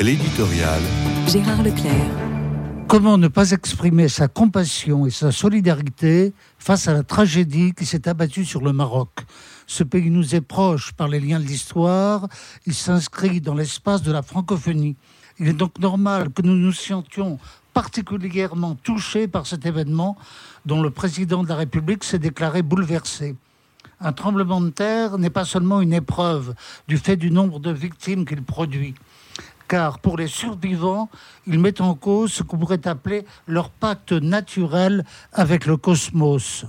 L'éditorial. Gérard Leclerc. Comment ne pas exprimer sa compassion et sa solidarité face à la tragédie qui s'est abattue sur le Maroc? Ce pays nous est proche par les liens de l'histoire, il s'inscrit dans l'espace de la francophonie. Il est donc normal que nous nous sentions particulièrement touchés par cet événement dont le président de la République s'est déclaré bouleversé. Un tremblement de terre n'est pas seulement une épreuve du fait du nombre de victimes qu'il produit car pour les survivants, il met en cause ce qu'on pourrait appeler leur pacte naturel avec le cosmos.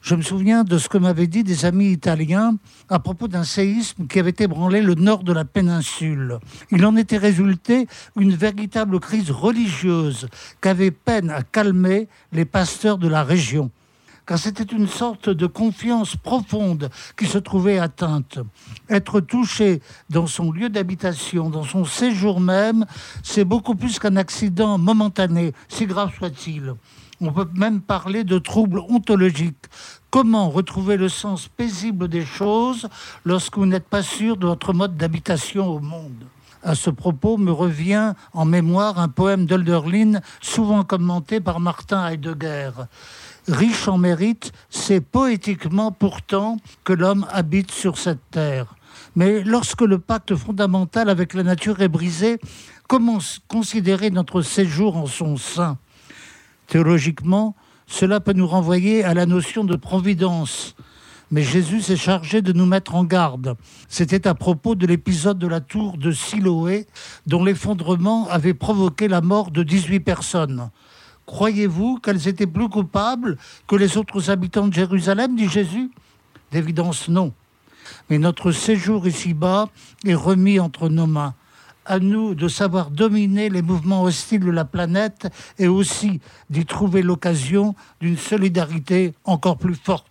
Je me souviens de ce que m'avaient dit des amis italiens à propos d'un séisme qui avait ébranlé le nord de la péninsule. Il en était résulté une véritable crise religieuse qu'avaient peine à calmer les pasteurs de la région car c'était une sorte de confiance profonde qui se trouvait atteinte. Être touché dans son lieu d'habitation, dans son séjour même, c'est beaucoup plus qu'un accident momentané, si grave soit-il. On peut même parler de troubles ontologiques. Comment retrouver le sens paisible des choses lorsque vous n'êtes pas sûr de votre mode d'habitation au monde? À ce propos, me revient en mémoire un poème d'Hölderlin, souvent commenté par Martin Heidegger riche en mérite, c'est poétiquement pourtant que l'homme habite sur cette terre. Mais lorsque le pacte fondamental avec la nature est brisé, comment considérer notre séjour en son sein? Théologiquement, cela peut nous renvoyer à la notion de providence. Mais Jésus s'est chargé de nous mettre en garde. C'était à propos de l'épisode de la tour de Siloé, dont l'effondrement avait provoqué la mort de 18 personnes. Croyez-vous qu'elles étaient plus coupables que les autres habitants de Jérusalem, dit Jésus? D'évidence, non. Mais notre séjour ici-bas est remis entre nos mains. À nous de savoir dominer les mouvements hostiles de la planète et aussi d'y trouver l'occasion d'une solidarité encore plus forte.